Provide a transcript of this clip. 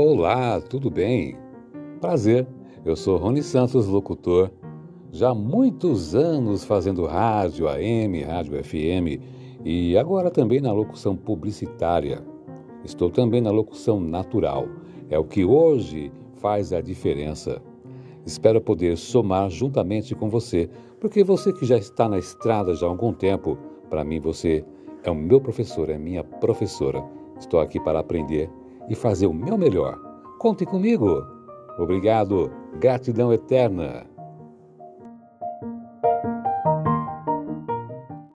Olá, tudo bem? Prazer, eu sou Rony Santos, locutor. Já há muitos anos fazendo rádio AM, rádio FM e agora também na locução publicitária. Estou também na locução natural. É o que hoje faz a diferença. Espero poder somar juntamente com você, porque você que já está na estrada já há algum tempo, para mim você é o meu professor, é minha professora. Estou aqui para aprender e fazer o meu melhor. Conte comigo. Obrigado. Gratidão eterna.